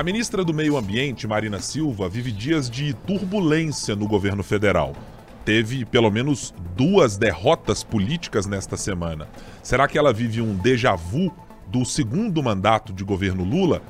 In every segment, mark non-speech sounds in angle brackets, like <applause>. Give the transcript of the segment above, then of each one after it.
A ministra do Meio Ambiente, Marina Silva, vive dias de turbulência no governo federal. Teve pelo menos duas derrotas políticas nesta semana. Será que ela vive um déjà vu do segundo mandato de governo Lula?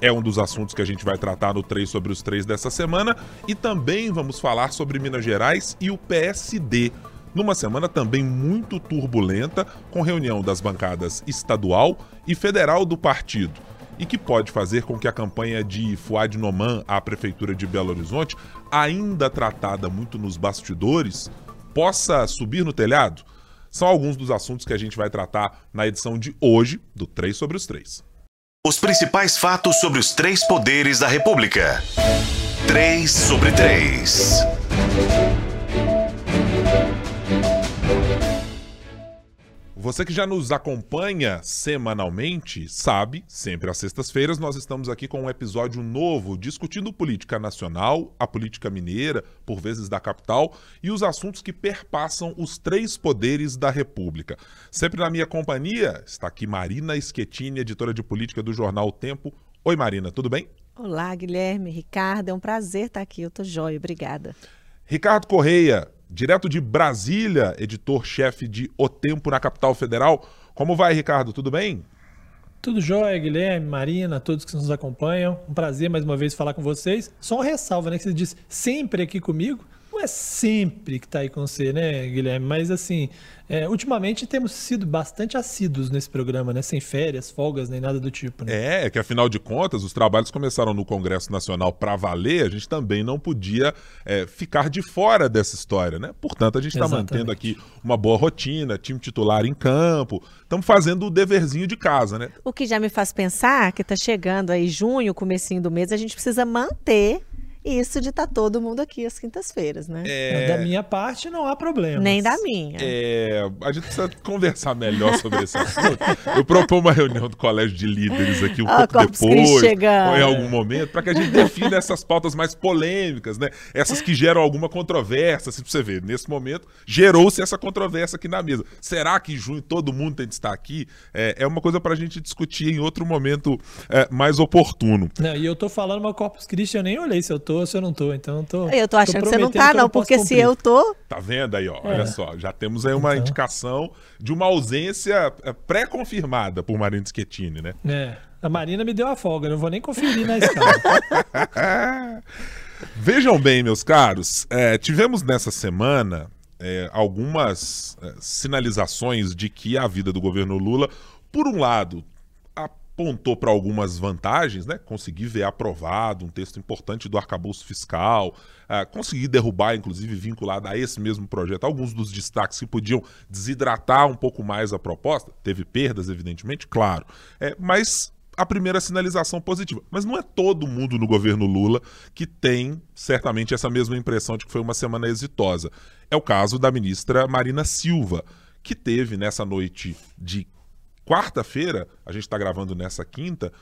É um dos assuntos que a gente vai tratar no 3 sobre os 3 dessa semana. E também vamos falar sobre Minas Gerais e o PSD. Numa semana também muito turbulenta, com reunião das bancadas estadual e federal do partido e que pode fazer com que a campanha de Fuad Noman à Prefeitura de Belo Horizonte, ainda tratada muito nos bastidores, possa subir no telhado? São alguns dos assuntos que a gente vai tratar na edição de hoje do 3 sobre os 3. Os principais fatos sobre os três poderes da República. 3 sobre 3. Você que já nos acompanha semanalmente sabe, sempre às sextas-feiras nós estamos aqui com um episódio novo discutindo política nacional, a política mineira, por vezes da capital, e os assuntos que perpassam os três poderes da República. Sempre na minha companhia está aqui Marina Schettini, editora de política do jornal O Tempo. Oi Marina, tudo bem? Olá, Guilherme, Ricardo, é um prazer estar aqui. Eu tô jóia, obrigada. Ricardo Correia, direto de Brasília, editor-chefe de O Tempo na capital federal. Como vai, Ricardo? Tudo bem? Tudo jóia, Guilherme, Marina, todos que nos acompanham. Um prazer mais uma vez falar com vocês. Só uma ressalva, né? Que você disse sempre aqui comigo é sempre que está aí com você, né, Guilherme? Mas assim, é, ultimamente temos sido bastante assíduos nesse programa, né? Sem férias, folgas, nem nada do tipo. Né? É, que afinal de contas, os trabalhos começaram no Congresso Nacional para valer, a gente também não podia é, ficar de fora dessa história, né? Portanto, a gente está mantendo aqui uma boa rotina, time titular em campo, estamos fazendo o deverzinho de casa, né? O que já me faz pensar que está chegando aí junho, comecinho do mês, a gente precisa manter isso de estar tá todo mundo aqui às quintas-feiras, né? É... Da minha parte não há problema. Nem da minha. É... A gente precisa conversar melhor sobre esse assunto. Eu proponho uma reunião do colégio de líderes aqui um ah, pouco depois, ou em algum momento, para que a gente defina essas pautas mais polêmicas, né? Essas que geram alguma controvérsia, se você ver. Nesse momento, gerou-se essa controvérsia aqui na mesa. Será que em junho todo mundo tem de estar aqui? É, é uma coisa para a gente discutir em outro momento é, mais oportuno. Não, e eu tô falando uma Corpus Christi, eu nem olhei se eu tô tô, se eu não tô. Então tô. Eu tô achando tô que você não tá, não, porque se eu tô. Tá vendo aí, ó? É. Olha só, já temos aí uma então. indicação de uma ausência é, pré-confirmada por Marina Schettini, né? É. A Marina me deu a folga, não vou nem conferir na escala. <laughs> Vejam bem, meus caros, é, tivemos nessa semana é, algumas é, sinalizações de que a vida do governo Lula, por um lado, apontou para algumas vantagens, né? Conseguir ver aprovado um texto importante do arcabouço fiscal, uh, conseguir derrubar, inclusive vinculado a esse mesmo projeto, alguns dos destaques que podiam desidratar um pouco mais a proposta. Teve perdas, evidentemente, claro. É, mas a primeira sinalização positiva. Mas não é todo mundo no governo Lula que tem certamente essa mesma impressão de que foi uma semana exitosa. É o caso da ministra Marina Silva, que teve nessa noite de quarta-feira, a gente está gravando nessa quinta,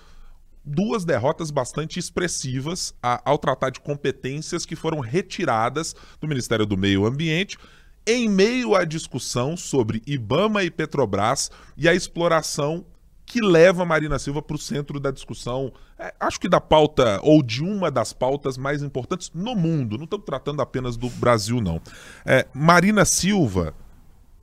duas derrotas bastante expressivas a, ao tratar de competências que foram retiradas do Ministério do Meio Ambiente em meio à discussão sobre Ibama e Petrobras e a exploração que leva Marina Silva para o centro da discussão, é, acho que da pauta, ou de uma das pautas mais importantes no mundo. Não estamos tratando apenas do Brasil, não. É, Marina Silva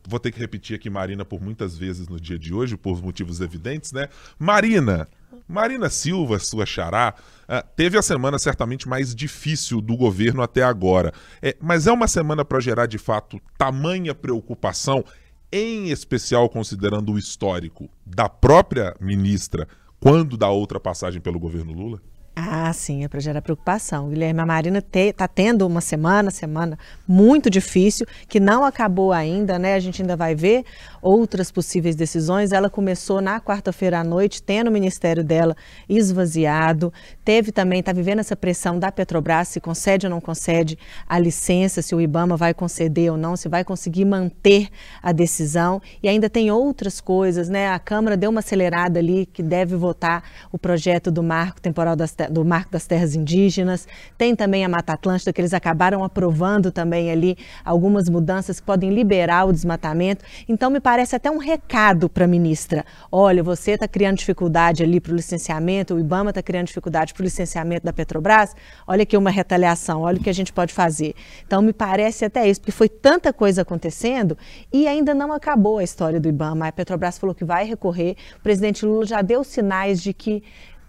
vou ter que repetir aqui Marina por muitas vezes no dia de hoje, por motivos evidentes, né? Marina, Marina Silva, sua xará, uh, teve a semana certamente mais difícil do governo até agora. É, mas é uma semana para gerar, de fato, tamanha preocupação, em especial considerando o histórico da própria ministra, quando da outra passagem pelo governo Lula? Ah, sim, é para gerar preocupação. Guilherme, a Marina está te, tendo uma semana, semana muito difícil, que não acabou ainda, né? A gente ainda vai ver outras possíveis decisões. Ela começou na quarta-feira à noite, tendo o ministério dela esvaziado. Teve também, está vivendo essa pressão da Petrobras, se concede ou não concede a licença, se o Ibama vai conceder ou não, se vai conseguir manter a decisão. E ainda tem outras coisas, né? A Câmara deu uma acelerada ali, que deve votar o projeto do marco temporal das do Marco das Terras Indígenas, tem também a Mata Atlântica, que eles acabaram aprovando também ali algumas mudanças que podem liberar o desmatamento. Então, me parece até um recado para a ministra: olha, você está criando dificuldade ali para o licenciamento, o IBAMA está criando dificuldade para o licenciamento da Petrobras, olha aqui uma retaliação, olha o que a gente pode fazer. Então, me parece até isso, porque foi tanta coisa acontecendo e ainda não acabou a história do IBAMA. A Petrobras falou que vai recorrer, o presidente Lula já deu sinais de que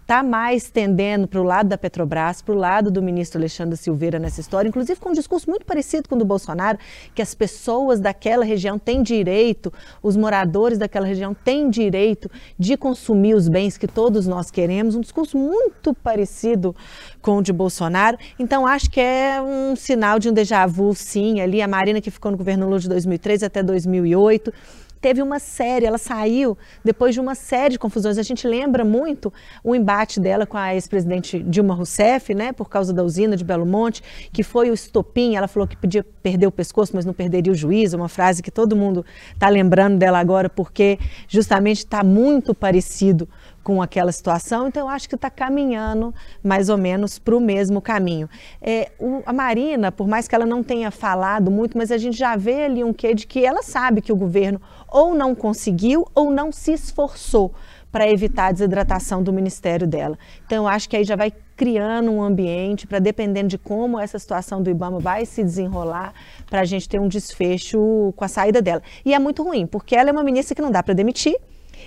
está mais tendendo para o lado da Petrobras, para o lado do ministro Alexandre Silveira nessa história, inclusive com um discurso muito parecido com o do Bolsonaro, que as pessoas daquela região têm direito, os moradores daquela região têm direito de consumir os bens que todos nós queremos, um discurso muito parecido com o de Bolsonaro. Então, acho que é um sinal de um déjà vu, sim, ali, a Marina que ficou no governo Lula de 2003 até 2008, teve uma série, ela saiu depois de uma série de confusões. A gente lembra muito o embate dela com a ex-presidente Dilma Rousseff, né, por causa da usina de Belo Monte, que foi o estopim. Ela falou que podia perder o pescoço, mas não perderia o juízo. Uma frase que todo mundo está lembrando dela agora, porque justamente está muito parecido com aquela situação, então eu acho que está caminhando mais ou menos para o mesmo caminho. É, o, a Marina, por mais que ela não tenha falado muito, mas a gente já vê ali um quê de que ela sabe que o governo ou não conseguiu ou não se esforçou para evitar a desidratação do ministério dela. Então, eu acho que aí já vai criando um ambiente para, dependendo de como essa situação do IBAMA vai se desenrolar, para a gente ter um desfecho com a saída dela. E é muito ruim, porque ela é uma ministra que não dá para demitir,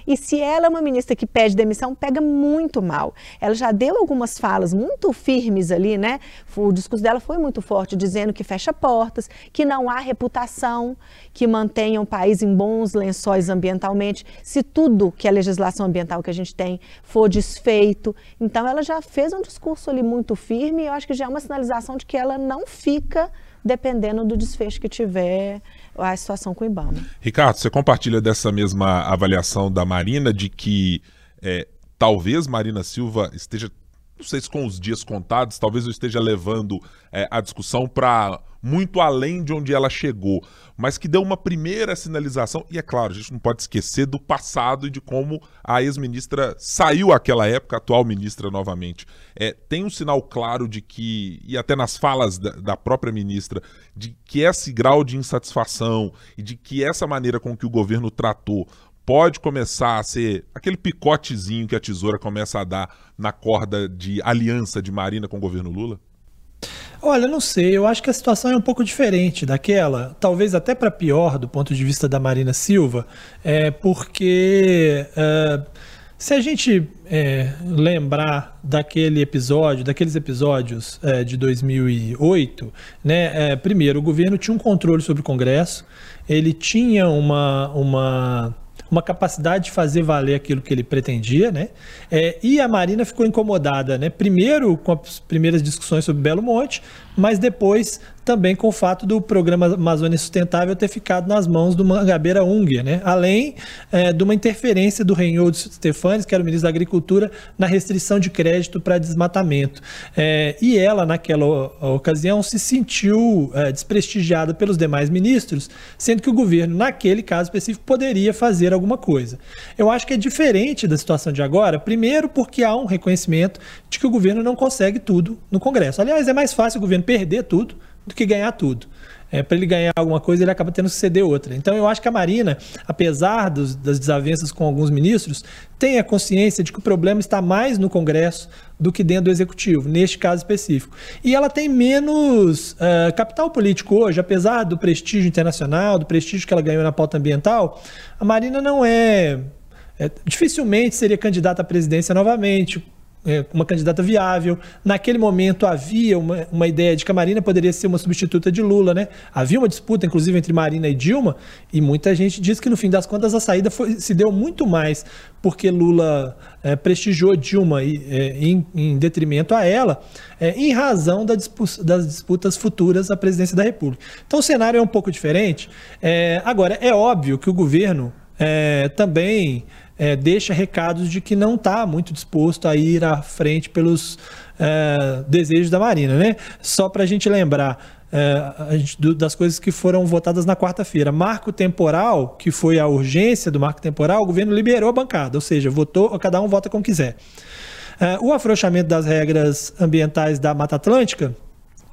e se ela é uma ministra que pede demissão, pega muito mal. Ela já deu algumas falas muito firmes ali, né? O discurso dela foi muito forte, dizendo que fecha portas, que não há reputação, que mantenha o país em bons lençóis ambientalmente, se tudo que a legislação ambiental que a gente tem for desfeito. Então, ela já fez um discurso ali muito firme e eu acho que já é uma sinalização de que ela não fica dependendo do desfecho que tiver a situação com o IBAMA. Ricardo, você compartilha dessa mesma avaliação da Marina de que é, talvez Marina Silva esteja, não sei se com os dias contados, talvez eu esteja levando é, a discussão para muito além de onde ela chegou, mas que deu uma primeira sinalização, e é claro, a gente não pode esquecer do passado e de como a ex-ministra saiu àquela época, atual ministra novamente. É, tem um sinal claro de que, e até nas falas da, da própria ministra, de que esse grau de insatisfação e de que essa maneira com que o governo tratou pode começar a ser aquele picotezinho que a tesoura começa a dar na corda de aliança de Marina com o governo Lula? Olha, não sei, eu acho que a situação é um pouco diferente daquela, talvez até para pior do ponto de vista da Marina Silva, é porque uh, se a gente é, lembrar daquele episódio, daqueles episódios é, de 2008, né, é, primeiro, o governo tinha um controle sobre o Congresso, ele tinha uma, uma uma capacidade de fazer valer aquilo que ele pretendia, né? É, e a Marina ficou incomodada, né? Primeiro com as primeiras discussões sobre Belo Monte, mas depois também com o fato do programa Amazônia Sustentável ter ficado nas mãos do Mangabeira Unger, né? além é, de uma interferência do Reinaldo Stefanes, que era o ministro da Agricultura, na restrição de crédito para desmatamento. É, e ela, naquela ocasião, se sentiu é, desprestigiada pelos demais ministros, sendo que o governo, naquele caso específico, poderia fazer alguma coisa. Eu acho que é diferente da situação de agora, primeiro porque há um reconhecimento de que o governo não consegue tudo no Congresso. Aliás, é mais fácil o governo perder tudo do que ganhar tudo. É, para ele ganhar alguma coisa, ele acaba tendo que ceder outra. Então, eu acho que a Marina, apesar dos, das desavenças com alguns ministros, tem a consciência de que o problema está mais no Congresso do que dentro do Executivo, neste caso específico. E ela tem menos uh, capital político hoje, apesar do prestígio internacional, do prestígio que ela ganhou na pauta ambiental, a Marina não é, é dificilmente seria candidata à presidência novamente, uma candidata viável. Naquele momento havia uma, uma, ideia de que a Marina poderia ser uma substituta de Lula, né? Havia uma disputa, inclusive, entre Marina e Dilma, e muita gente diz que no fim das contas a saída foi, se deu muito mais porque Lula é, prestigiou Dilma e, é, em, em, detrimento a ela, é, em razão da das disputas futuras à presidência da República. Então o cenário é um pouco diferente. É, agora, é óbvio que o governo é, também é, deixa recados de que não está muito disposto a ir à frente pelos é, desejos da Marina, né? Só para a gente lembrar. É, das coisas que foram votadas na quarta-feira. Marco temporal, que foi a urgência do marco temporal, o governo liberou a bancada, ou seja, votou, cada um vota como quiser. É, o afrouxamento das regras ambientais da Mata Atlântica,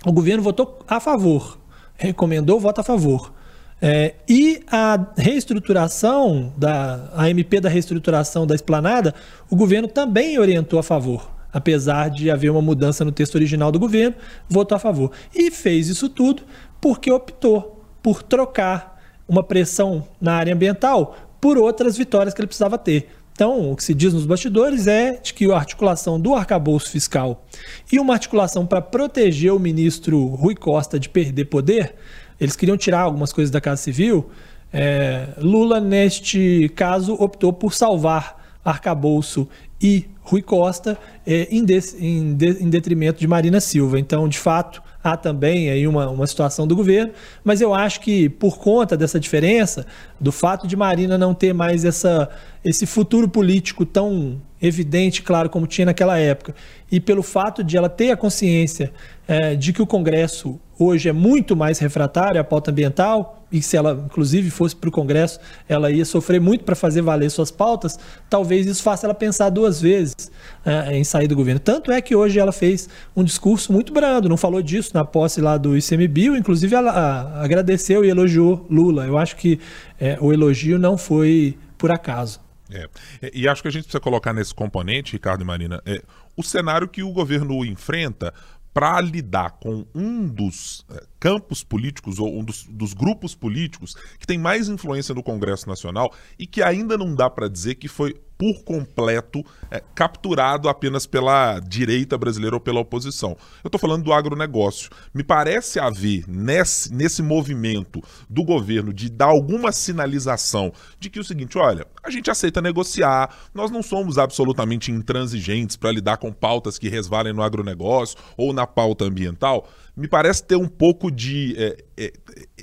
o governo votou a favor, recomendou voto a favor. É, e a reestruturação da a MP da reestruturação da esplanada, o governo também orientou a favor, apesar de haver uma mudança no texto original do governo, votou a favor. E fez isso tudo porque optou por trocar uma pressão na área ambiental por outras vitórias que ele precisava ter. Então, o que se diz nos bastidores é de que a articulação do arcabouço fiscal e uma articulação para proteger o ministro Rui Costa de perder poder, eles queriam tirar algumas coisas da Casa Civil. É, Lula, neste caso, optou por salvar arcabouço e Rui Costa é, em, de, em, de, em detrimento de Marina Silva. Então, de fato, há também aí uma, uma situação do governo, mas eu acho que por conta dessa diferença, do fato de Marina não ter mais essa, esse futuro político tão evidente, claro, como tinha naquela época, e pelo fato de ela ter a consciência é, de que o Congresso hoje é muito mais refratário à pauta ambiental, e se ela, inclusive, fosse para o Congresso, ela ia sofrer muito para fazer valer suas pautas, talvez isso faça ela pensar duas vezes é, em sair do governo. Tanto é que hoje ela fez um discurso muito brando, não falou disso na posse lá do ICMBio, inclusive ela a, agradeceu e elogiou Lula. Eu acho que é, o elogio não foi por acaso. É. E acho que a gente precisa colocar nesse componente, Ricardo e Marina, é, o cenário que o governo enfrenta para lidar com um dos é, campos políticos ou um dos, dos, grupos políticos que tem mais influência no Congresso Nacional e que ainda não dá para dizer que foi por completo é, capturado apenas pela direita brasileira ou pela oposição. Eu estou falando do agronegócio. Me parece haver nesse, nesse movimento do governo de dar alguma sinalização de que o seguinte: olha, a gente aceita negociar, nós não somos absolutamente intransigentes para lidar com pautas que resvalem no agronegócio ou na pauta ambiental me parece ter um pouco de é, é,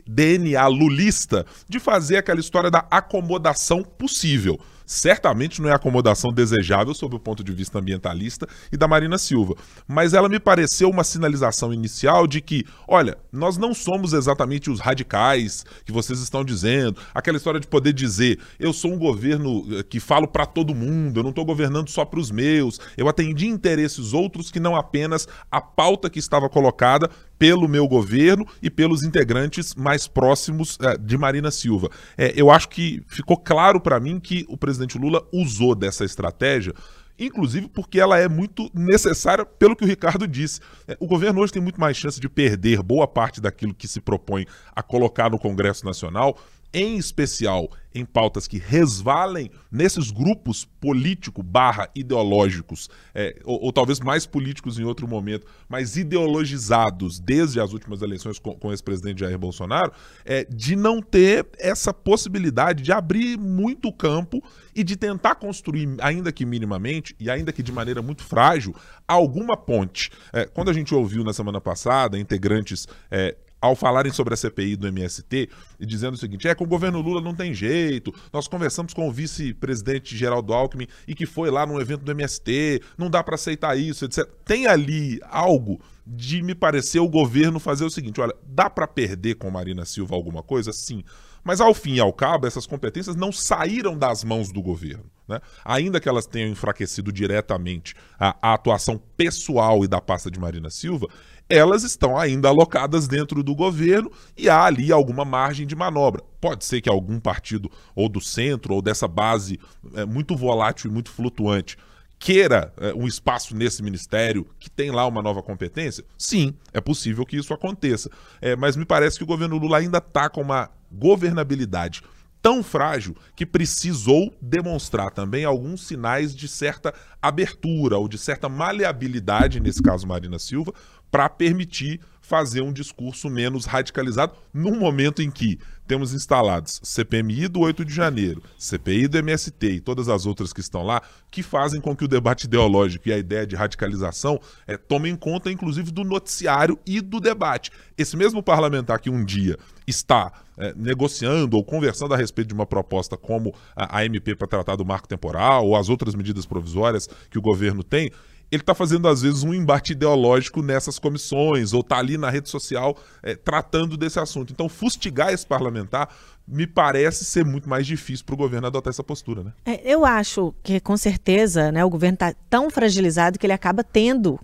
DNA lulista de fazer aquela história da acomodação possível certamente não é acomodação desejável sob o ponto de vista ambientalista e da Marina Silva. Mas ela me pareceu uma sinalização inicial de que, olha, nós não somos exatamente os radicais que vocês estão dizendo. Aquela história de poder dizer, eu sou um governo eh, que falo para todo mundo, eu não estou governando só para os meus, eu atendi interesses outros que não apenas a pauta que estava colocada pelo meu governo e pelos integrantes mais próximos é, de Marina Silva. É, eu acho que ficou claro para mim que o presidente Lula usou dessa estratégia inclusive porque ela é muito necessária pelo que o Ricardo disse. É, o governo hoje tem muito mais chance de perder boa parte daquilo que se propõe a colocar no Congresso Nacional em especial em pautas que resvalem nesses grupos político barra ideológicos, é, ou, ou, talvez mais políticos em outro momento, mas ideologizados desde as últimas eleições com, com o ex-presidente Jair Bolsonaro, é, de não ter essa possibilidade de abrir muito campo e de tentar construir, ainda que minimamente, e ainda que de maneira muito frágil, alguma ponte. É, quando a gente ouviu na semana passada integrantes é, ao falarem sobre a CPI do MST e dizendo o seguinte: é, com o governo Lula não tem jeito. Nós conversamos com o vice-presidente Geraldo Alckmin e que foi lá no evento do MST, não dá para aceitar isso, etc. Tem ali algo de me parecer o governo fazer o seguinte: olha, dá para perder com Marina Silva alguma coisa? Sim. Mas ao fim e ao cabo, essas competências não saíram das mãos do governo. Né? Ainda que elas tenham enfraquecido diretamente a, a atuação pessoal e da pasta de Marina Silva, elas estão ainda alocadas dentro do governo e há ali alguma margem de manobra. Pode ser que algum partido, ou do centro, ou dessa base é, muito volátil e muito flutuante, queira é, um espaço nesse ministério que tem lá uma nova competência? Sim, é possível que isso aconteça. É, mas me parece que o governo Lula ainda está com uma governabilidade tão frágil que precisou demonstrar também alguns sinais de certa abertura ou de certa maleabilidade, nesse caso Marina Silva, para permitir fazer um discurso menos radicalizado num momento em que temos instalados CPMI do 8 de janeiro, CPI do MST e todas as outras que estão lá, que fazem com que o debate ideológico e a ideia de radicalização é, tomem conta, inclusive, do noticiário e do debate. Esse mesmo parlamentar que um dia está é, negociando ou conversando a respeito de uma proposta como a, a MP para tratar do marco temporal ou as outras medidas provisórias que o governo tem, ele está fazendo, às vezes, um embate ideológico nessas comissões, ou está ali na rede social é, tratando desse assunto. Então, fustigar esse parlamentar me parece ser muito mais difícil para o governo adotar essa postura, né? É, eu acho que, com certeza, né, o governo está tão fragilizado que ele acaba tendo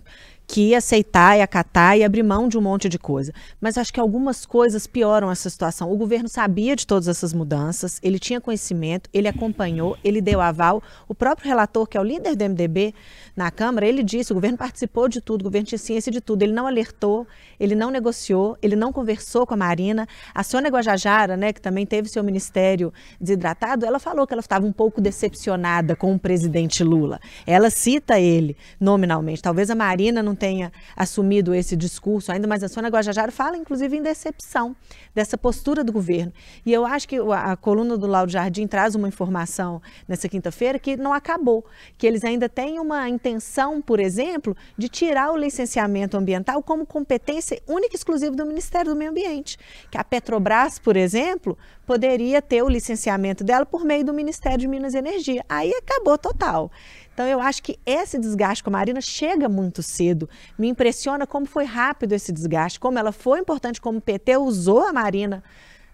que aceitar e acatar e abrir mão de um monte de coisa. Mas acho que algumas coisas pioram essa situação. O governo sabia de todas essas mudanças, ele tinha conhecimento, ele acompanhou, ele deu aval. O próprio relator, que é o líder do MDB na Câmara, ele disse: o governo participou de tudo, o governo tinha ciência de tudo. Ele não alertou, ele não negociou, ele não conversou com a Marina. A Sônia Guajajara, né, que também teve seu ministério desidratado, ela falou que ela estava um pouco decepcionada com o presidente Lula. Ela cita ele nominalmente. Talvez a Marina não tenha assumido esse discurso ainda, mas a Sônia Guajajara fala, inclusive, em decepção dessa postura do governo. E eu acho que a coluna do Lauro Jardim traz uma informação nessa quinta-feira que não acabou, que eles ainda têm uma intenção, por exemplo, de tirar o licenciamento ambiental como competência única e exclusiva do Ministério do Meio Ambiente. Que a Petrobras, por exemplo, poderia ter o licenciamento dela por meio do Ministério de Minas e Energia. Aí acabou total. Então, eu acho que esse desgaste com a Marina chega muito cedo. Me impressiona como foi rápido esse desgaste, como ela foi importante, como o PT usou a Marina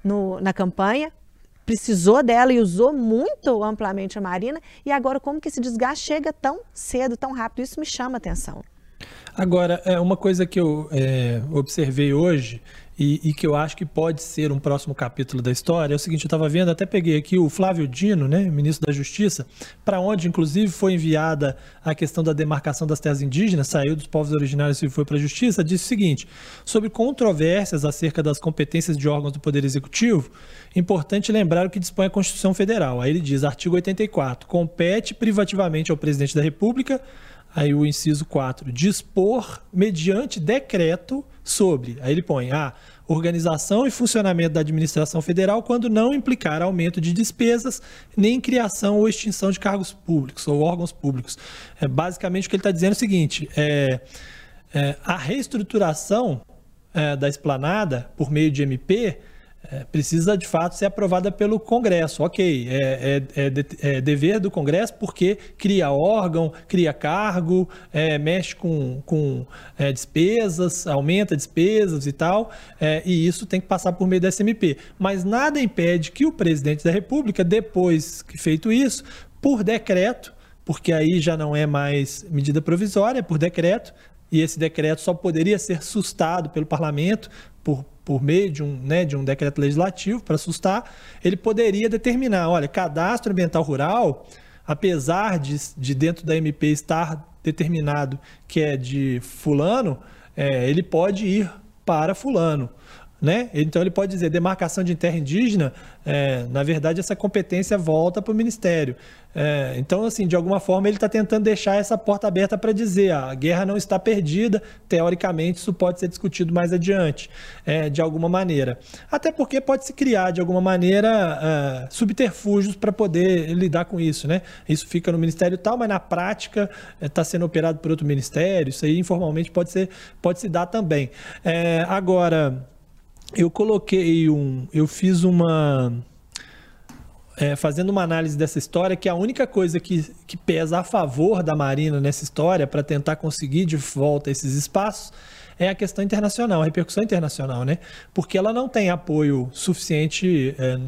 no, na campanha, precisou dela e usou muito amplamente a Marina, e agora como que esse desgaste chega tão cedo, tão rápido. Isso me chama atenção. Agora, é uma coisa que eu é, observei hoje e, e, que eu acho que pode ser um próximo capítulo da história é o seguinte: eu estava vendo, até peguei aqui o Flávio Dino, né, ministro da Justiça, para onde inclusive foi enviada a questão da demarcação das terras indígenas, saiu dos povos originários e foi para a Justiça, disse o seguinte: sobre controvérsias acerca das competências de órgãos do Poder Executivo, importante lembrar o que dispõe a Constituição Federal. Aí ele diz, artigo 84, compete privativamente ao presidente da República Aí o inciso 4, dispor mediante decreto sobre. Aí ele põe a ah, organização e funcionamento da administração federal quando não implicar aumento de despesas, nem criação ou extinção de cargos públicos ou órgãos públicos. É, basicamente o que ele está dizendo é o seguinte: é, é a reestruturação é, da esplanada por meio de MP precisa de fato ser aprovada pelo Congresso. Ok, é, é, é, é dever do Congresso porque cria órgão, cria cargo, é, mexe com, com é, despesas, aumenta despesas e tal, e isso tem que passar por meio da SMP. Mas nada impede que o presidente da República, depois que feito isso, por decreto, porque aí já não é mais medida provisória, é por decreto, e esse decreto só poderia ser sustado pelo parlamento por por meio de um, né, de um decreto legislativo para assustar, ele poderia determinar, olha, cadastro ambiental rural, apesar de, de dentro da MP estar determinado que é de fulano, é, ele pode ir para fulano. Né? Então ele pode dizer demarcação de terra indígena, é, na verdade essa competência volta para o Ministério. É, então, assim, de alguma forma ele está tentando deixar essa porta aberta para dizer ah, a guerra não está perdida, teoricamente isso pode ser discutido mais adiante, é, de alguma maneira. Até porque pode se criar, de alguma maneira, é, subterfúgios para poder lidar com isso. Né? Isso fica no Ministério tal, mas na prática está é, sendo operado por outro ministério, isso aí informalmente pode, ser, pode se dar também. É, agora eu coloquei um. Eu fiz uma. É, fazendo uma análise dessa história, que a única coisa que, que pesa a favor da Marina nessa história, para tentar conseguir de volta esses espaços, é a questão internacional, a repercussão internacional, né? Porque ela não tem apoio suficiente é,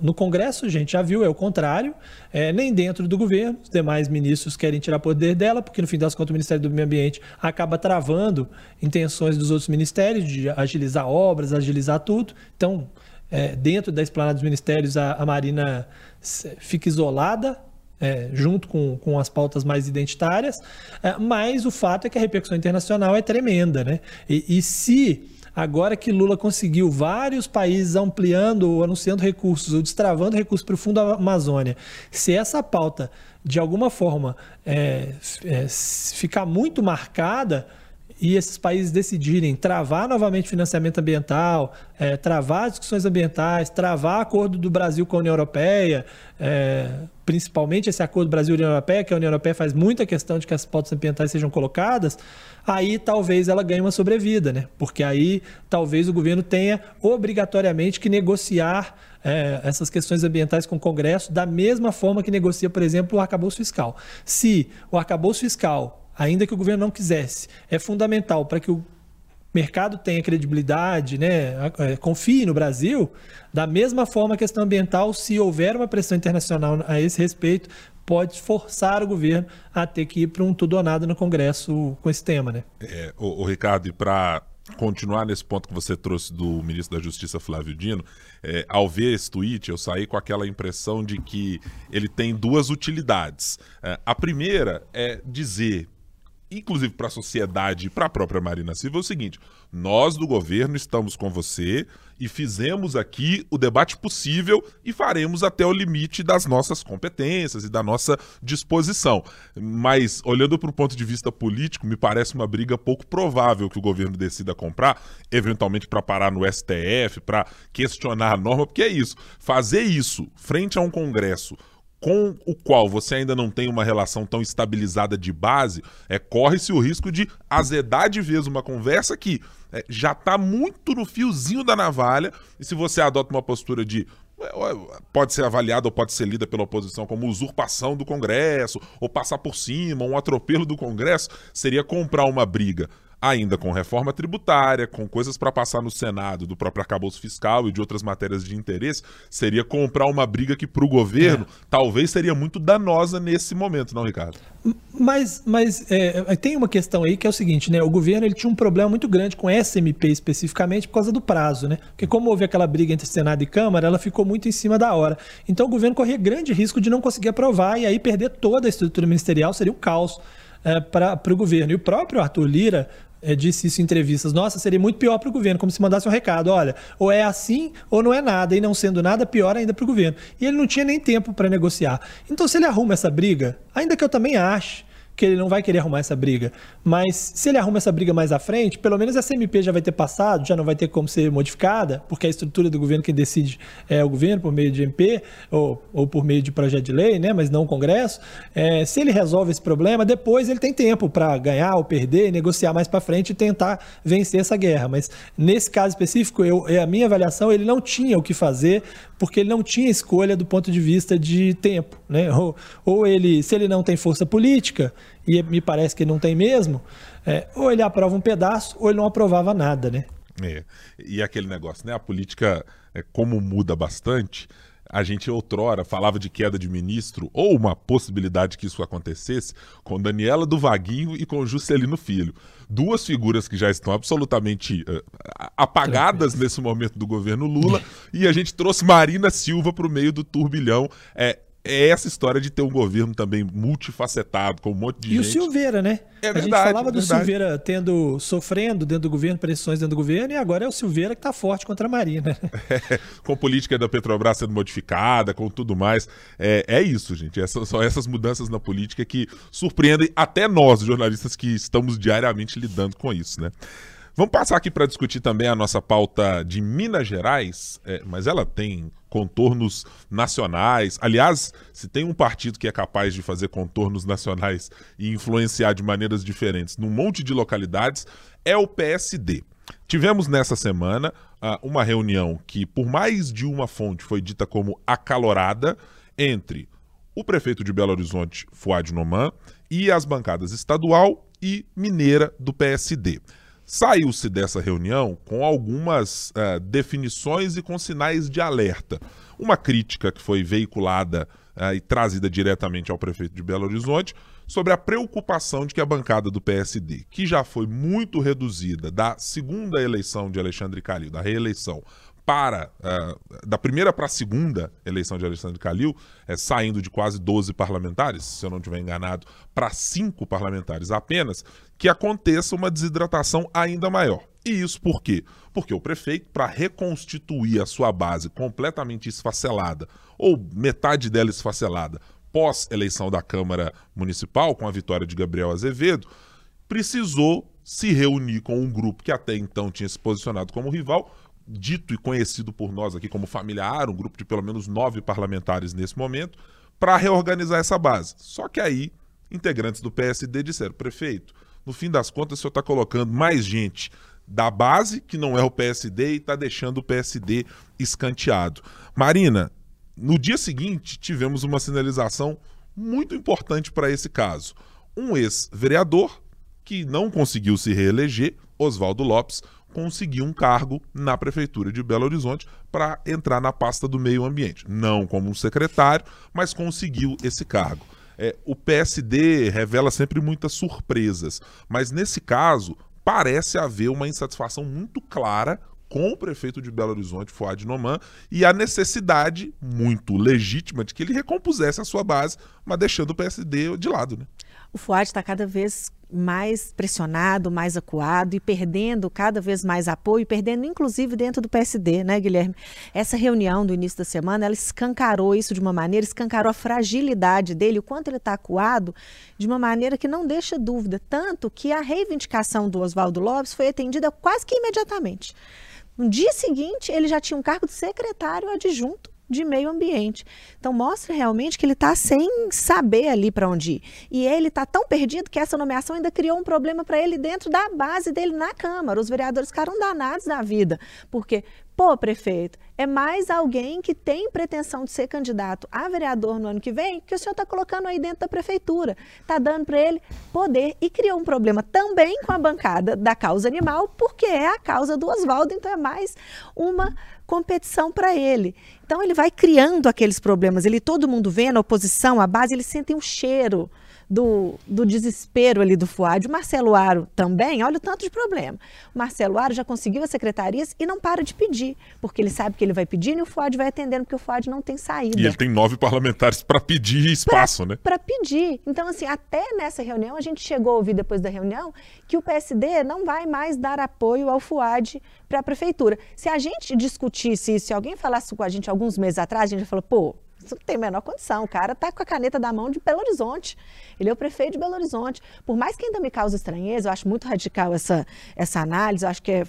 no Congresso, a gente já viu, é o contrário, é, nem dentro do governo. Os demais ministros querem tirar poder dela, porque no fim das contas o Ministério do Meio Ambiente acaba travando intenções dos outros ministérios de agilizar obras, agilizar tudo. Então, é, dentro da esplanada dos ministérios, a, a Marina fica isolada é, junto com, com as pautas mais identitárias, é, mas o fato é que a repercussão internacional é tremenda. Né? E, e se agora que Lula conseguiu vários países ampliando ou anunciando recursos ou destravando recursos para o Fundo da Amazônia, se essa pauta de alguma forma é, é, ficar muito marcada, e esses países decidirem travar novamente financiamento ambiental, é, travar discussões ambientais, travar acordo do Brasil com a União Europeia, é, principalmente esse acordo Brasil-União Europeia, que a União Europeia faz muita questão de que as pautas ambientais sejam colocadas, aí talvez ela ganhe uma sobrevida, né? Porque aí talvez o governo tenha obrigatoriamente que negociar é, essas questões ambientais com o Congresso da mesma forma que negocia, por exemplo, o arcabouço fiscal. Se o arcabouço fiscal ainda que o governo não quisesse. É fundamental para que o mercado tenha credibilidade, né, é, confie no Brasil, da mesma forma a questão ambiental, se houver uma pressão internacional a esse respeito, pode forçar o governo a ter que ir para um tudo ou nada no Congresso com esse tema, né? É, o, o Ricardo, e para continuar nesse ponto que você trouxe do ministro da Justiça Flávio Dino, é, ao ver esse tweet, eu saí com aquela impressão de que ele tem duas utilidades. É, a primeira é dizer inclusive para a sociedade e para a própria Marina Silva, é o seguinte: nós do governo estamos com você e fizemos aqui o debate possível e faremos até o limite das nossas competências e da nossa disposição. Mas, olhando para o ponto de vista político, me parece uma briga pouco provável que o governo decida comprar, eventualmente para parar no STF, para questionar a norma, porque é isso. Fazer isso frente a um Congresso com o qual você ainda não tem uma relação tão estabilizada de base, é corre-se o risco de azedar de vez uma conversa que é, já está muito no fiozinho da navalha, e se você adota uma postura de pode ser avaliada ou pode ser lida pela oposição como usurpação do Congresso, ou passar por cima, um atropelo do Congresso, seria comprar uma briga ainda com reforma tributária, com coisas para passar no Senado do próprio arcabouço fiscal e de outras matérias de interesse, seria comprar uma briga que para o governo é. talvez seria muito danosa nesse momento, não, Ricardo? Mas, mas é, tem uma questão aí que é o seguinte, né? O governo ele tinha um problema muito grande com essa MP especificamente por causa do prazo, né? Porque como houve aquela briga entre Senado e Câmara, ela ficou muito em cima da hora. Então o governo corria grande risco de não conseguir aprovar e aí perder toda a estrutura ministerial seria um caos é, para o governo. E o próprio Arthur Lira é, disse isso em entrevistas. Nossa, seria muito pior para o governo, como se mandasse um recado: olha, ou é assim ou não é nada, e não sendo nada, pior ainda para o governo. E ele não tinha nem tempo para negociar. Então, se ele arruma essa briga, ainda que eu também ache que ele não vai querer arrumar essa briga. Mas se ele arruma essa briga mais à frente, pelo menos essa MP já vai ter passado, já não vai ter como ser modificada, porque a estrutura do governo quem decide é o governo por meio de MP ou, ou por meio de projeto de lei, né, mas não o Congresso. É, se ele resolve esse problema, depois ele tem tempo para ganhar ou perder, negociar mais para frente e tentar vencer essa guerra. Mas nesse caso específico, eu, é a minha avaliação, ele não tinha o que fazer porque ele não tinha escolha do ponto de vista de tempo, né? Ou, ou ele, se ele não tem força política, e me parece que não tem mesmo, é, ou ele aprova um pedaço, ou ele não aprovava nada, né? É. E aquele negócio, né? A política, é, como muda bastante, a gente outrora falava de queda de ministro, ou uma possibilidade que isso acontecesse, com Daniela do Vaguinho e com Juscelino Filho. Duas figuras que já estão absolutamente uh, apagadas nesse momento do governo Lula, e a gente trouxe Marina Silva para o meio do turbilhão. É, é essa história de ter um governo também multifacetado, com um monte de e gente. E o Silveira, né? É a verdade, gente falava é do Silveira tendo, sofrendo dentro do governo, pressões dentro do governo, e agora é o Silveira que está forte contra a Marina. É, <laughs> com política da Petrobras sendo modificada, com tudo mais. É, é isso, gente. Essas, são essas mudanças na política que surpreendem até nós, jornalistas que estamos diariamente lidando com isso, né? Vamos passar aqui para discutir também a nossa pauta de Minas Gerais, é, mas ela tem contornos nacionais. Aliás, se tem um partido que é capaz de fazer contornos nacionais e influenciar de maneiras diferentes num monte de localidades, é o PSD. Tivemos nessa semana uh, uma reunião que, por mais de uma fonte, foi dita como acalorada entre o prefeito de Belo Horizonte, Fuad Noman, e as bancadas estadual e mineira do PSD. Saiu-se dessa reunião com algumas uh, definições e com sinais de alerta. Uma crítica que foi veiculada uh, e trazida diretamente ao prefeito de Belo Horizonte sobre a preocupação de que a bancada do PSD, que já foi muito reduzida da segunda eleição de Alexandre Calil, da reeleição, para uh, da primeira para a segunda eleição de Alexandre Calil, é, saindo de quase 12 parlamentares, se eu não estiver enganado, para cinco parlamentares apenas, que aconteça uma desidratação ainda maior. E isso por quê? Porque o prefeito, para reconstituir a sua base completamente esfacelada, ou metade dela esfacelada, pós eleição da Câmara Municipal, com a vitória de Gabriel Azevedo, precisou se reunir com um grupo que até então tinha se posicionado como rival, dito e conhecido por nós aqui como familiar, um grupo de pelo menos nove parlamentares nesse momento, para reorganizar essa base. Só que aí, integrantes do PSD disseram, prefeito, no fim das contas, o senhor está colocando mais gente da base, que não é o PSD, e está deixando o PSD escanteado. Marina, no dia seguinte, tivemos uma sinalização muito importante para esse caso. um ex-vereador que não conseguiu se reeleger, Oswaldo Lopes, conseguiu um cargo na prefeitura de Belo Horizonte para entrar na pasta do meio ambiente. Não como um secretário, mas conseguiu esse cargo. É, o PSD revela sempre muitas surpresas, mas nesse caso parece haver uma insatisfação muito clara com o prefeito de Belo Horizonte, Fuad Noman, e a necessidade muito legítima de que ele recompusesse a sua base, mas deixando o PSD de lado. Né? O Fuad está cada vez mais pressionado, mais acuado e perdendo cada vez mais apoio, perdendo inclusive dentro do PSD, né, Guilherme? Essa reunião do início da semana, ela escancarou isso de uma maneira, escancarou a fragilidade dele, o quanto ele está acuado, de uma maneira que não deixa dúvida, tanto que a reivindicação do Oswaldo Lopes foi atendida quase que imediatamente. No dia seguinte, ele já tinha um cargo de secretário adjunto de meio ambiente. Então mostra realmente que ele está sem saber ali para onde ir. E ele está tão perdido que essa nomeação ainda criou um problema para ele dentro da base dele na Câmara. Os vereadores ficaram danados da vida, porque Pô, prefeito, é mais alguém que tem pretensão de ser candidato a vereador no ano que vem que o senhor está colocando aí dentro da prefeitura. Está dando para ele poder e criou um problema também com a bancada da causa animal, porque é a causa do Oswaldo, então é mais uma competição para ele. Então ele vai criando aqueles problemas. Ele todo mundo vendo a oposição, a base, eles sentem o cheiro do, do desespero ali do Fuad. O Marcelo Aro também, olha o tanto de problema. O Marcelo Aro já conseguiu as secretarias e não para de pedir, porque ele sabe que ele vai pedindo e o Fuad vai atendendo, porque o Fuad não tem saída. E ele tem nove parlamentares para pedir espaço, pra, né? Para pedir. Então, assim, até nessa reunião, a gente chegou a ouvir depois da reunião que o PSD não vai mais dar apoio ao Fuad para a prefeitura. Se a gente discutisse isso, se alguém falasse com a gente alguns meses atrás, a gente falou, pô, isso não tem a menor condição. O cara está com a caneta da mão de Belo Horizonte. Ele é o prefeito de Belo Horizonte. Por mais que ainda me cause estranheza, eu acho muito radical essa, essa análise, eu acho que é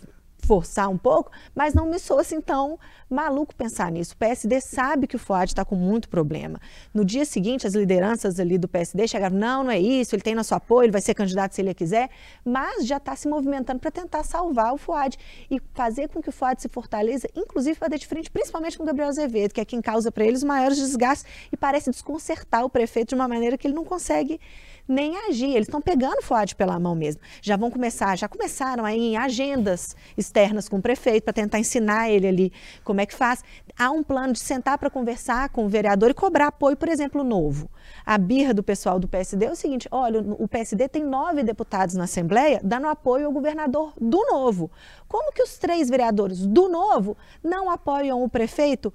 forçar um pouco, mas não me sou assim tão maluco pensar nisso. O PSD sabe que o Fuad está com muito problema. No dia seguinte, as lideranças ali do PSD chegaram, não, não é isso, ele tem nosso apoio, ele vai ser candidato se ele quiser, mas já está se movimentando para tentar salvar o Fuad e fazer com que o Fuad se fortaleça, inclusive para de frente, principalmente com o Gabriel Azevedo, que é quem causa para eles os maiores desgastes e parece desconcertar o prefeito de uma maneira que ele não consegue nem agir. Eles estão pegando o Fuad pela mão mesmo. Já vão começar, já começaram aí em agendas externas com o prefeito para tentar ensinar ele ali como é que faz. Há um plano de sentar para conversar com o vereador e cobrar apoio, por exemplo, novo. A birra do pessoal do PSD é o seguinte: olha, o PSD tem nove deputados na Assembleia dando apoio ao governador do novo. Como que os três vereadores do novo não apoiam o prefeito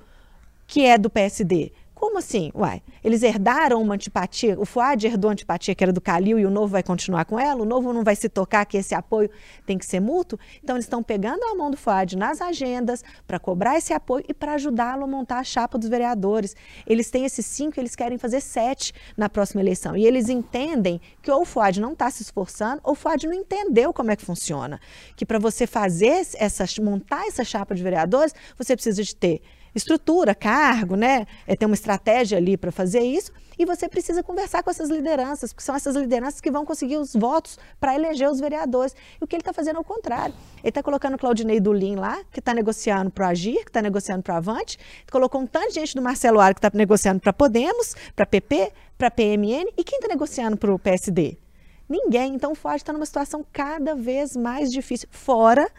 que é do PSD? Como assim? Uai, eles herdaram uma antipatia, o Fuad herdou a antipatia que era do Calil e o novo vai continuar com ela, o novo não vai se tocar que esse apoio tem que ser mútuo. Então eles estão pegando a mão do Fuad nas agendas para cobrar esse apoio e para ajudá-lo a montar a chapa dos vereadores. Eles têm esses cinco, eles querem fazer sete na próxima eleição. E eles entendem que ou o Fuad não está se esforçando, ou o Fuad não entendeu como é que funciona. Que para você fazer essa, montar essa chapa de vereadores, você precisa de ter estrutura, cargo, né? É ter uma estratégia ali para fazer isso. E você precisa conversar com essas lideranças, porque são essas lideranças que vão conseguir os votos para eleger os vereadores. E o que ele está fazendo é o contrário. Ele está colocando o Claudinei Dulim lá, que está negociando para o Agir, que está negociando para o Avante, colocou um tanto de gente do Marcelo Ar que está negociando para Podemos, para PP, para PMN, e quem está negociando para o PSD? Ninguém. Então o Ford está numa situação cada vez mais difícil. Fora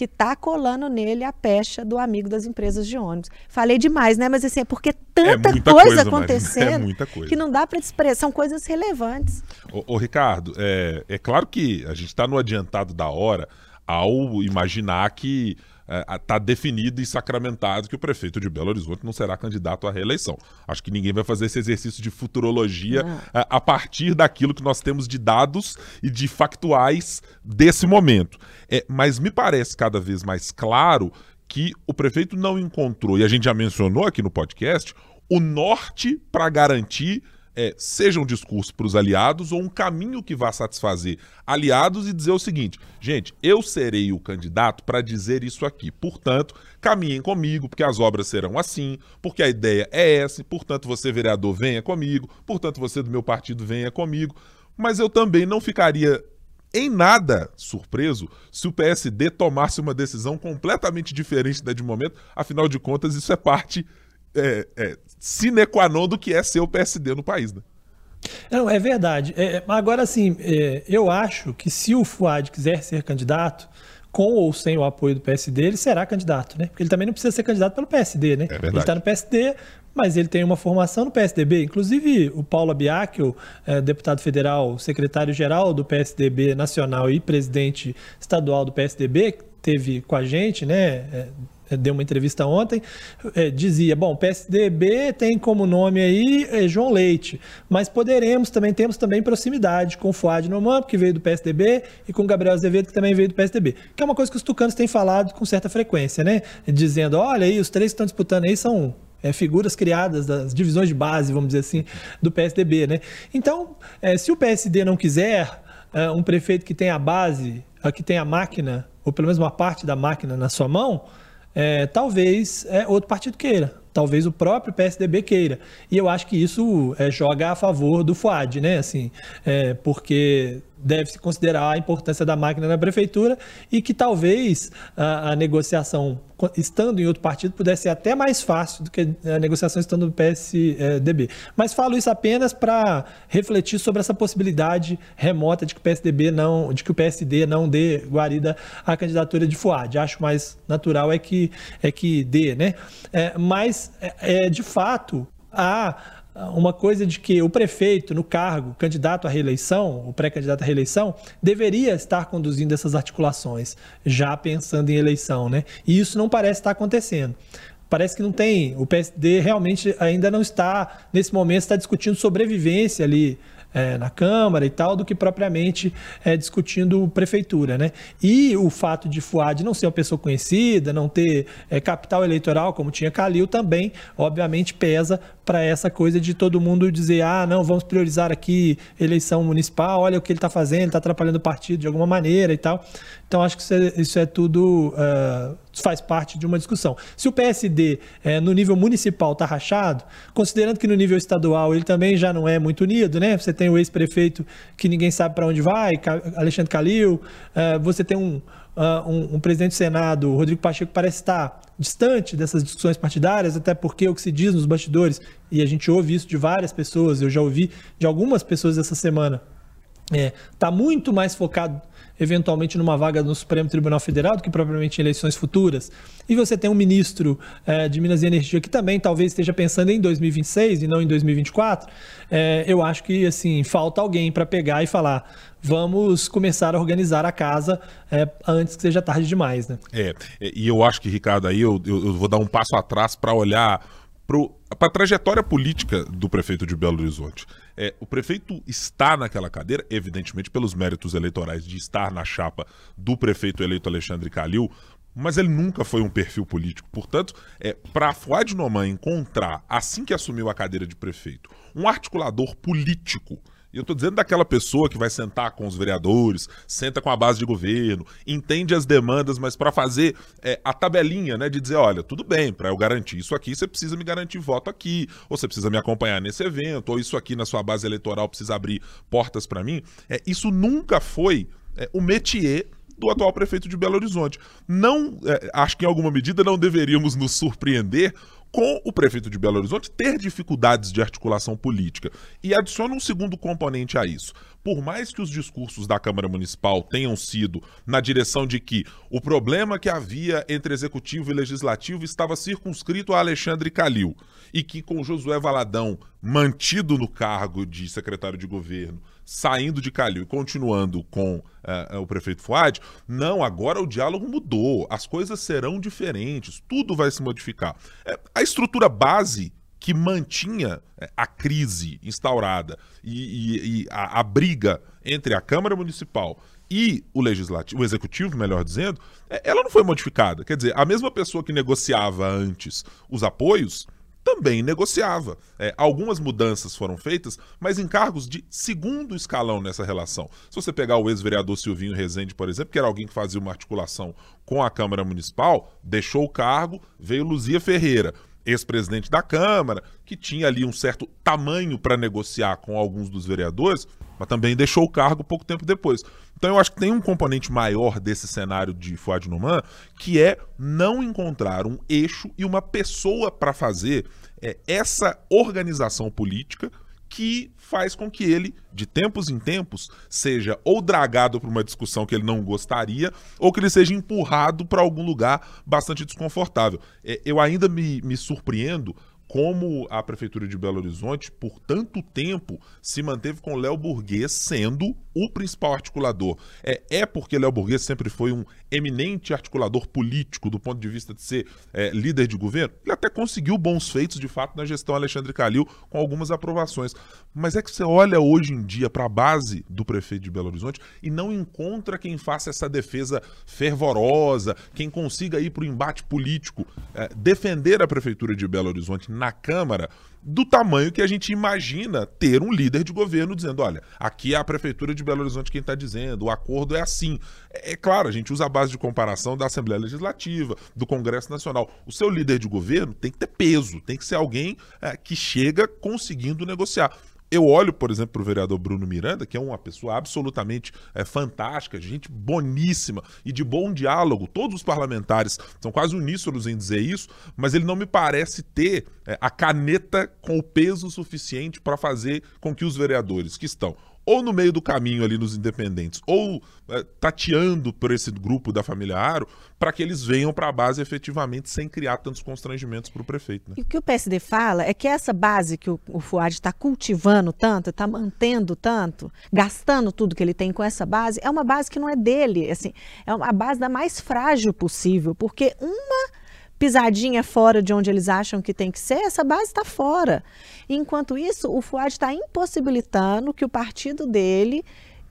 que está colando nele a pecha do amigo das empresas de ônibus. Falei demais, né? Mas assim, é porque tanta é coisa, coisa, <laughs> acontecendo é coisa. que não dá para expressar. São coisas relevantes. Ô, ô Ricardo, é, é claro que a gente está no adiantado da hora ao imaginar que está é, definido e sacramentado que o prefeito de Belo Horizonte não será candidato à reeleição. Acho que ninguém vai fazer esse exercício de futurologia a, é, a partir daquilo que nós temos de dados e de factuais desse momento. É, mas me parece cada vez mais claro que o prefeito não encontrou, e a gente já mencionou aqui no podcast, o norte para garantir é, seja um discurso para os aliados ou um caminho que vá satisfazer aliados e dizer o seguinte: gente, eu serei o candidato para dizer isso aqui. Portanto, caminhem comigo, porque as obras serão assim, porque a ideia é essa, portanto, você, vereador, venha comigo, portanto, você do meu partido venha comigo. Mas eu também não ficaria em nada surpreso se o PSD tomasse uma decisão completamente diferente da de momento, afinal de contas, isso é parte é, é, sine qua non do que é ser o PSD no país, né? Não, é verdade. É, agora, assim, é, eu acho que se o Fuad quiser ser candidato, com ou sem o apoio do PSD, ele será candidato, né? Porque ele também não precisa ser candidato pelo PSD, né? É verdade. ele está no PSD, mas ele tem uma formação no PSDB. Inclusive, o Paulo Abiacchio, é, deputado federal, secretário-geral do PSDB nacional e presidente estadual do PSDB, teve com a gente, né? É, deu uma entrevista ontem, é, dizia, bom, PSDB tem como nome aí é, João Leite, mas poderemos também, temos também proximidade com o Fuad Noman, que veio do PSDB, e com o Gabriel Azevedo, que também veio do PSDB, que é uma coisa que os tucanos têm falado com certa frequência, né? Dizendo, olha aí, os três que estão disputando aí são é, figuras criadas das divisões de base, vamos dizer assim, do PSDB, né? Então, é, se o PSD não quiser é, um prefeito que tenha a base, que tenha a máquina, ou pelo menos uma parte da máquina na sua mão, é, talvez é, outro partido queira. Talvez o próprio PSDB queira. E eu acho que isso é, joga a favor do FUAD, né? Assim, é, porque deve-se considerar a importância da máquina na prefeitura e que talvez a, a, negociação estando em outro partido pudesse ser até mais fácil do que a negociação estando no PSDB. Mas falo isso apenas para refletir sobre essa possibilidade remota de que o PSDB não, de que o PSD não dê guarida à candidatura de Fuad. Acho mais natural é que é que dê, né? É, mas é, é de fato a uma coisa de que o prefeito, no cargo, candidato à reeleição, o pré-candidato à reeleição, deveria estar conduzindo essas articulações, já pensando em eleição, né? E isso não parece estar acontecendo. Parece que não tem. O PSD realmente ainda não está, nesse momento, está discutindo sobrevivência ali é, na Câmara e tal, do que propriamente é, discutindo prefeitura. Né? E o fato de Fuad não ser uma pessoa conhecida, não ter é, capital eleitoral, como tinha Calil, também, obviamente, pesa para essa coisa de todo mundo dizer: ah, não, vamos priorizar aqui eleição municipal, olha o que ele está fazendo, está atrapalhando o partido de alguma maneira e tal. Então, acho que isso é, isso é tudo. Uh, faz parte de uma discussão. Se o PSD é, no nível municipal está rachado, considerando que no nível estadual ele também já não é muito unido, né? Você tem o ex-prefeito que ninguém sabe para onde vai, Alexandre Calil, uh, você tem um, uh, um, um, presidente do Senado, Rodrigo Pacheco, parece estar distante dessas discussões partidárias, até porque o que se diz nos bastidores, e a gente ouve isso de várias pessoas, eu já ouvi de algumas pessoas essa semana, está é, tá muito mais focado eventualmente numa vaga no Supremo Tribunal Federal do que propriamente em eleições futuras. E você tem um ministro é, de Minas e Energia que também talvez esteja pensando em 2026 e não em 2024. É, eu acho que assim falta alguém para pegar e falar vamos começar a organizar a casa é, antes que seja tarde demais, né? É, e eu acho que, Ricardo, aí eu, eu vou dar um passo atrás para olhar para a trajetória política do prefeito de Belo Horizonte. É, o prefeito está naquela cadeira, evidentemente pelos méritos eleitorais de estar na chapa do prefeito eleito Alexandre Calil, mas ele nunca foi um perfil político. Portanto, é, para Fuad Noman encontrar, assim que assumiu a cadeira de prefeito, um articulador político e eu estou dizendo daquela pessoa que vai sentar com os vereadores, senta com a base de governo, entende as demandas, mas para fazer é, a tabelinha, né, de dizer, olha, tudo bem, para eu garantir isso aqui, você precisa me garantir voto aqui, ou você precisa me acompanhar nesse evento, ou isso aqui na sua base eleitoral precisa abrir portas para mim. É, isso nunca foi é, o métier do atual prefeito de Belo Horizonte. Não, é, acho que em alguma medida não deveríamos nos surpreender com o prefeito de Belo Horizonte ter dificuldades de articulação política. E adiciona um segundo componente a isso. Por mais que os discursos da Câmara Municipal tenham sido na direção de que o problema que havia entre executivo e legislativo estava circunscrito a Alexandre Calil e que com Josué Valadão mantido no cargo de secretário de governo saindo de Calil e continuando com uh, o prefeito Fuad, não, agora o diálogo mudou, as coisas serão diferentes, tudo vai se modificar. É, a estrutura base que mantinha é, a crise instaurada e, e, e a, a, briga entre a Câmara Municipal e o legislativo, o executivo, melhor dizendo, ela não foi modificada. Quer dizer, a mesma pessoa que negociava antes os apoios também negociava. É, algumas mudanças foram feitas, mas em cargos de segundo escalão nessa relação. Se você pegar o ex-vereador Silvinho Rezende, por exemplo, que era alguém que fazia uma articulação com a Câmara Municipal, deixou o cargo, veio Luzia Ferreira, ex-presidente da Câmara, que tinha ali um certo tamanho para negociar com alguns dos vereadores, mas também deixou o cargo pouco tempo depois. Então eu acho que tem um componente maior desse cenário de Fuad Numan, que é não encontrar um eixo e uma pessoa para fazer é, essa organização política que faz com que ele, de tempos em tempos, seja ou dragado para uma discussão que ele não gostaria, ou que ele seja empurrado para algum lugar bastante desconfortável. É, eu ainda me, me surpreendo como a Prefeitura de Belo Horizonte, por tanto tempo, se manteve com Léo Burguês sendo o principal articulador. É, é porque Léo Burguês sempre foi um eminente articulador político do ponto de vista de ser é, líder de governo. Ele até conseguiu bons feitos, de fato, na gestão Alexandre Calil, com algumas aprovações. Mas é que você olha hoje em dia para a base do prefeito de Belo Horizonte e não encontra quem faça essa defesa fervorosa, quem consiga ir para o embate político, é, defender a Prefeitura de Belo Horizonte na Câmara do tamanho que a gente imagina ter um líder de governo dizendo: olha, aqui é a Prefeitura de Belo Horizonte quem está dizendo, o acordo é assim. É, é, claro, a gente usa a base de comparação da Assembleia Legislativa, do Congresso Nacional. O seu líder de governo tem que ter peso, tem que ser alguém é, que chega conseguindo negociar. Eu olho, por exemplo, para o vereador Bruno Miranda, que é uma pessoa absolutamente é, fantástica, gente boníssima e de bom diálogo. Todos os parlamentares são quase uníssonos em dizer isso, mas ele não me parece ter é, a caneta com o peso suficiente para fazer com que os vereadores que estão ou no meio do caminho ali nos independentes, ou é, tateando por esse grupo da família Aro, para que eles venham para a base efetivamente sem criar tantos constrangimentos para o prefeito. Né? E o que o PSD fala é que essa base que o, o Fuad está cultivando tanto, está mantendo tanto, gastando tudo que ele tem com essa base, é uma base que não é dele. Assim, é uma base da mais frágil possível, porque uma pisadinha fora de onde eles acham que tem que ser, essa base está fora. Enquanto isso, o Fuad está impossibilitando que o partido dele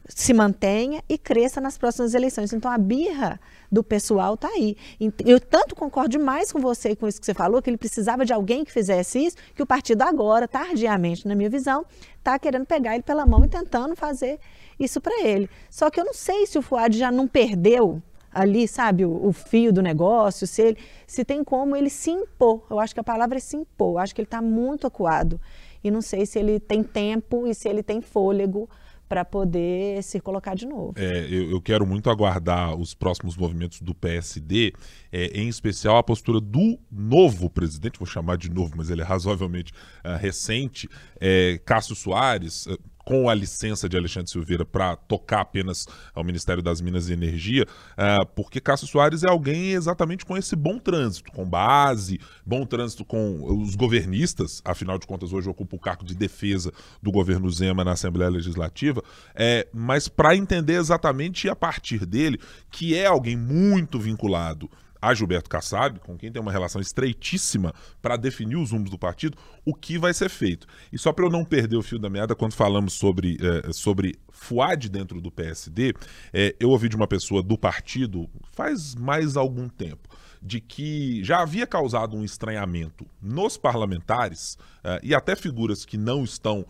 se mantenha e cresça nas próximas eleições. Então a birra do pessoal está aí. Eu tanto concordo demais com você com isso que você falou, que ele precisava de alguém que fizesse isso, que o partido agora, tardiamente, na minha visão, está querendo pegar ele pela mão e tentando fazer isso para ele. Só que eu não sei se o Fuad já não perdeu ali, sabe, o, o, fio do negócio, se, ele, se tem como ele se impor. Eu acho que a palavra é se impor. Eu acho que ele está muito acuado. E não sei se ele tem tempo e se ele tem fôlego para poder se colocar de novo. É, eu, eu, quero muito aguardar os próximos movimentos do PSD, é, em especial a postura do novo presidente, vou chamar de novo, mas ele é razoavelmente uh, recente, é, Cássio Soares. Uh, com a licença de Alexandre Silveira para tocar apenas ao Ministério das Minas e Energia, uh, porque Cássio Soares é alguém exatamente com esse bom trânsito, com base, bom trânsito com os governistas, afinal de contas hoje ocupa o cargo de defesa do governo Zema na Assembleia Legislativa, é, mas para entender exatamente a partir dele, que é alguém muito vinculado a Gilberto Kassab, com quem tem uma relação estreitíssima para definir os rumos do partido, o que vai ser feito. E só para eu não perder o fio da meada, quando falamos sobre, é, sobre Fuad dentro do PSD, é, eu ouvi de uma pessoa do partido faz mais algum tempo de que já havia causado um estranhamento nos parlamentares uh, e até figuras que não estão uh,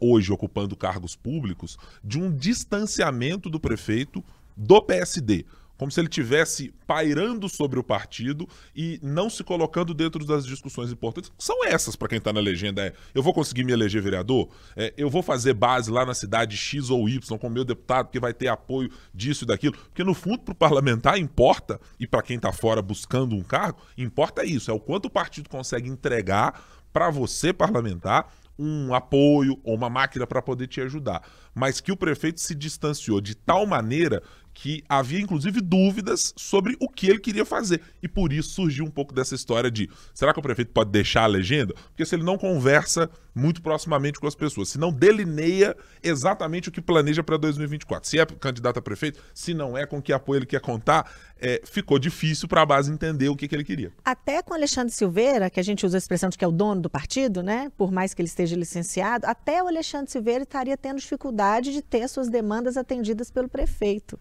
hoje ocupando cargos públicos de um distanciamento do prefeito do PSD como se ele tivesse pairando sobre o partido e não se colocando dentro das discussões importantes. São essas para quem está na legenda. É, eu vou conseguir me eleger vereador? É, eu vou fazer base lá na cidade X ou Y com meu deputado, porque vai ter apoio disso e daquilo. Porque no fundo, para o parlamentar, importa, e para quem está fora buscando um cargo, importa isso. É o quanto o partido consegue entregar para você, parlamentar, um apoio ou uma máquina para poder te ajudar. Mas que o prefeito se distanciou de tal maneira que havia inclusive dúvidas sobre o que ele queria fazer. E por isso surgiu um pouco dessa história de: será que o prefeito pode deixar a legenda? Porque se ele não conversa muito proximamente com as pessoas, se não delineia exatamente o que planeja para 2024, se é candidato a prefeito, se não é, com que apoio ele quer contar, é, ficou difícil para a base entender o que, que ele queria. Até com Alexandre Silveira, que a gente usa a expressão de que é o dono do partido, né? Por mais que ele esteja licenciado, até o Alexandre Silveira estaria tendo dificuldade de ter suas demandas atendidas pelo prefeito.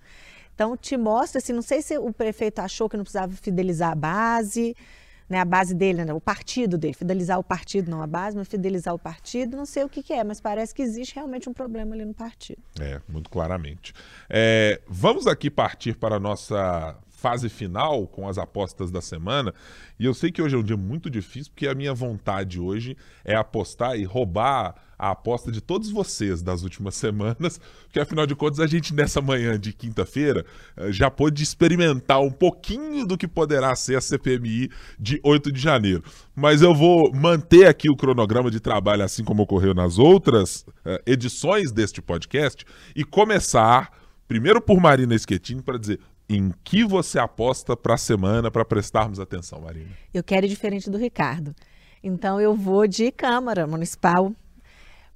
Então, te mostra, assim, não sei se o prefeito achou que não precisava fidelizar a base, né, a base dele, né, o partido dele, fidelizar o partido, não a base, mas fidelizar o partido, não sei o que, que é, mas parece que existe realmente um problema ali no partido. É, muito claramente. É, vamos aqui partir para a nossa fase final com as apostas da semana. E eu sei que hoje é um dia muito difícil, porque a minha vontade hoje é apostar e roubar a aposta de todos vocês das últimas <laughs> semanas, porque afinal de contas a gente nessa manhã de quinta-feira eh, já pôde experimentar um pouquinho do que poderá ser a CPMI de 8 de janeiro. Mas eu vou manter aqui o cronograma de trabalho assim como ocorreu nas outras uh, edições deste podcast e começar primeiro por Marina Schettini para dizer em que você aposta para a semana para prestarmos atenção, Marina? Eu quero ir diferente do Ricardo. Então eu vou de Câmara Municipal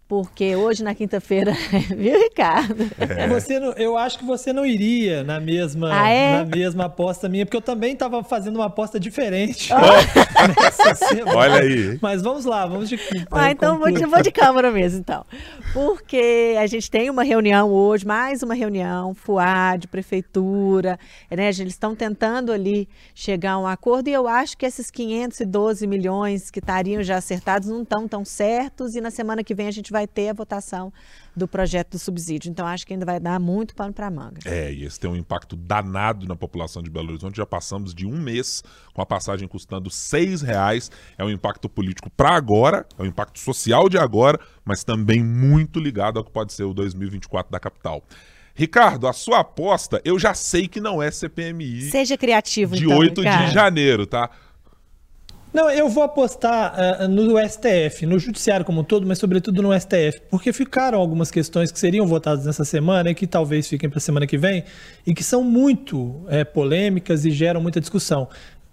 porque hoje, na quinta-feira, <laughs> viu, Ricardo? É. Você não, eu acho que você não iria na mesma, ah, é? na mesma aposta minha, porque eu também estava fazendo uma aposta diferente oh. <laughs> nessa semana. Olha aí. Mas vamos lá, vamos de Ah, então vou de, vou de câmara mesmo, então. Porque a gente tem uma reunião hoje, mais uma reunião, FUAD, Prefeitura, né? Eles estão tentando ali chegar a um acordo e eu acho que esses 512 milhões que estariam já acertados não estão tão certos e na semana que vem a gente vai ter a votação do projeto do subsídio. Então, acho que ainda vai dar muito pano para manga. É, e esse tem um impacto danado na população de Belo Horizonte. Já passamos de um mês com a passagem custando seis reais. É um impacto político para agora, é um impacto social de agora, mas também muito ligado ao que pode ser o 2024 da capital. Ricardo, a sua aposta, eu já sei que não é CPMI. Seja criativo, De então, 8 Ricardo. de janeiro, tá? Não, eu vou apostar uh, no STF, no Judiciário como um todo, mas sobretudo no STF, porque ficaram algumas questões que seriam votadas nessa semana e que talvez fiquem para a semana que vem e que são muito é, polêmicas e geram muita discussão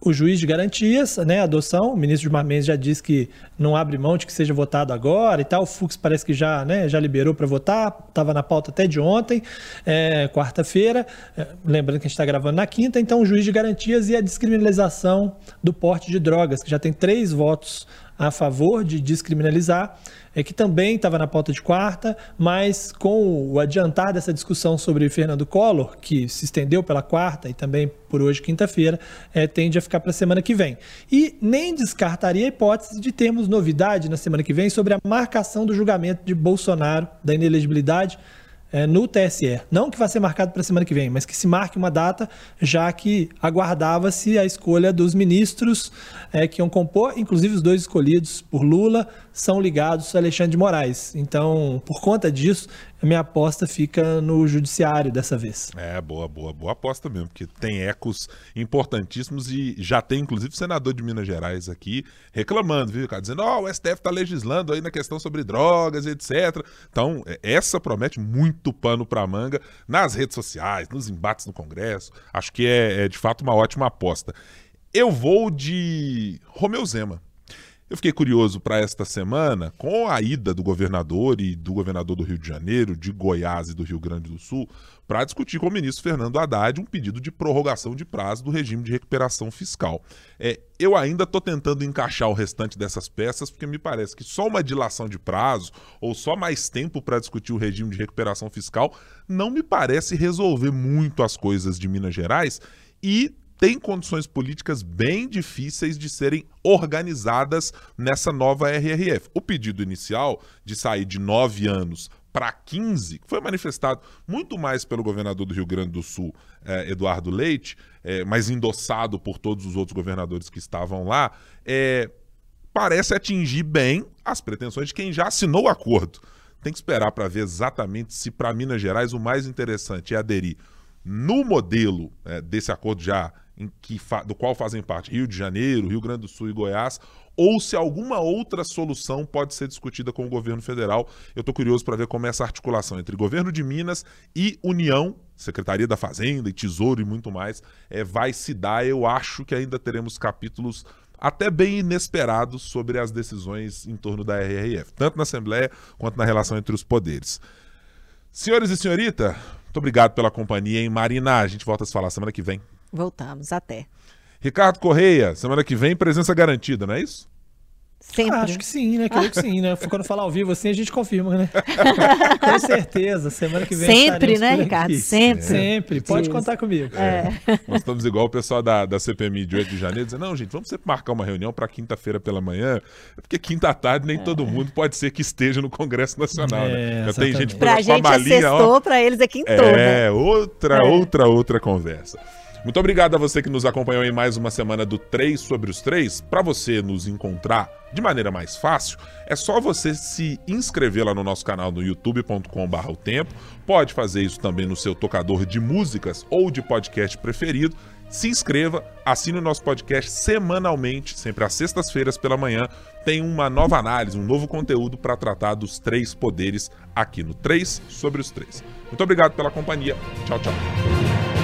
o juiz de garantias, né, adoção, o ministro Gilmar Mendes já disse que não abre mão de que seja votado agora e tal, o Fux parece que já, né, já liberou para votar, estava na pauta até de ontem, é, quarta-feira, é, lembrando que a gente está gravando na quinta, então o juiz de garantias e a descriminalização do porte de drogas, que já tem três votos a favor de descriminalizar, é que também estava na pauta de quarta, mas com o adiantar dessa discussão sobre Fernando Collor, que se estendeu pela quarta e também por hoje, quinta-feira, é, tende a ficar para a semana que vem. E nem descartaria a hipótese de termos novidade na semana que vem sobre a marcação do julgamento de Bolsonaro, da inelegibilidade é, no TSE. Não que vá ser marcado para a semana que vem, mas que se marque uma data, já que aguardava-se a escolha dos ministros é, que iam compor, inclusive os dois escolhidos por Lula, são ligados a Alexandre de Moraes. Então, por conta disso, a minha aposta fica no judiciário dessa vez. É, boa, boa, boa aposta mesmo, porque tem ecos importantíssimos e já tem inclusive senador de Minas Gerais aqui reclamando, viu, cara? Dizendo, ó, oh, o STF está legislando aí na questão sobre drogas, etc. Então, é, essa promete muito pano para manga nas redes sociais, nos embates no Congresso. Acho que é, é de fato uma ótima aposta. Eu vou de Romeu Zema. Eu fiquei curioso para esta semana, com a ida do governador e do governador do Rio de Janeiro, de Goiás e do Rio Grande do Sul, para discutir com o ministro Fernando Haddad um pedido de prorrogação de prazo do regime de recuperação fiscal. É, eu ainda estou tentando encaixar o restante dessas peças, porque me parece que só uma dilação de prazo ou só mais tempo para discutir o regime de recuperação fiscal não me parece resolver muito as coisas de Minas Gerais e tem condições políticas bem difíceis de serem organizadas nessa nova RRF. O pedido inicial de sair de nove anos para 15 foi manifestado muito mais pelo governador do Rio Grande do Sul, eh, Eduardo Leite, eh, mas endossado por todos os outros governadores que estavam lá, eh, parece atingir bem as pretensões de quem já assinou o acordo. Tem que esperar para ver exatamente se para Minas Gerais o mais interessante é aderir no modelo desse acordo já que do qual fazem parte Rio de Janeiro, Rio Grande do Sul e Goiás, ou se alguma outra solução pode ser discutida com o governo federal. Eu estou curioso para ver como é essa articulação entre governo de Minas e União, Secretaria da Fazenda e Tesouro e muito mais, é, vai se dar. Eu acho que ainda teremos capítulos até bem inesperados sobre as decisões em torno da RRF, tanto na Assembleia quanto na relação entre os poderes. Senhores e senhorita, muito obrigado pela companhia, hein? Marina, a gente volta a se falar semana que vem. Voltamos, até. Ricardo Correia, semana que vem, presença garantida, não é isso? Sempre. Ah, acho que sim, né? Creio que sim, né? <laughs> Quando falar ao vivo assim, a gente confirma, né? <laughs> Com certeza. Semana que vem. Sempre, né, Ricardo? Sempre. É. Sempre. Pode Isso. contar comigo. É. É. <laughs> Nós estamos igual o pessoal da, da CPMI de 8 de janeiro, dizendo: não, gente, vamos sempre marcar uma reunião para quinta-feira pela manhã, porque quinta tarde nem todo mundo pode ser que esteja no Congresso Nacional, né? Já tem gente pra gente malinha, assestou, para eles é quintou, É, né? outra, outra, outra conversa. Muito obrigado a você que nos acompanhou em mais uma semana do 3 sobre os 3. Para você nos encontrar de maneira mais fácil, é só você se inscrever lá no nosso canal no youtube.com.br o tempo. Pode fazer isso também no seu tocador de músicas ou de podcast preferido. Se inscreva, assine o nosso podcast semanalmente, sempre às sextas-feiras pela manhã. Tem uma nova análise, um novo conteúdo para tratar dos três poderes aqui no 3 sobre os 3. Muito obrigado pela companhia. Tchau, tchau.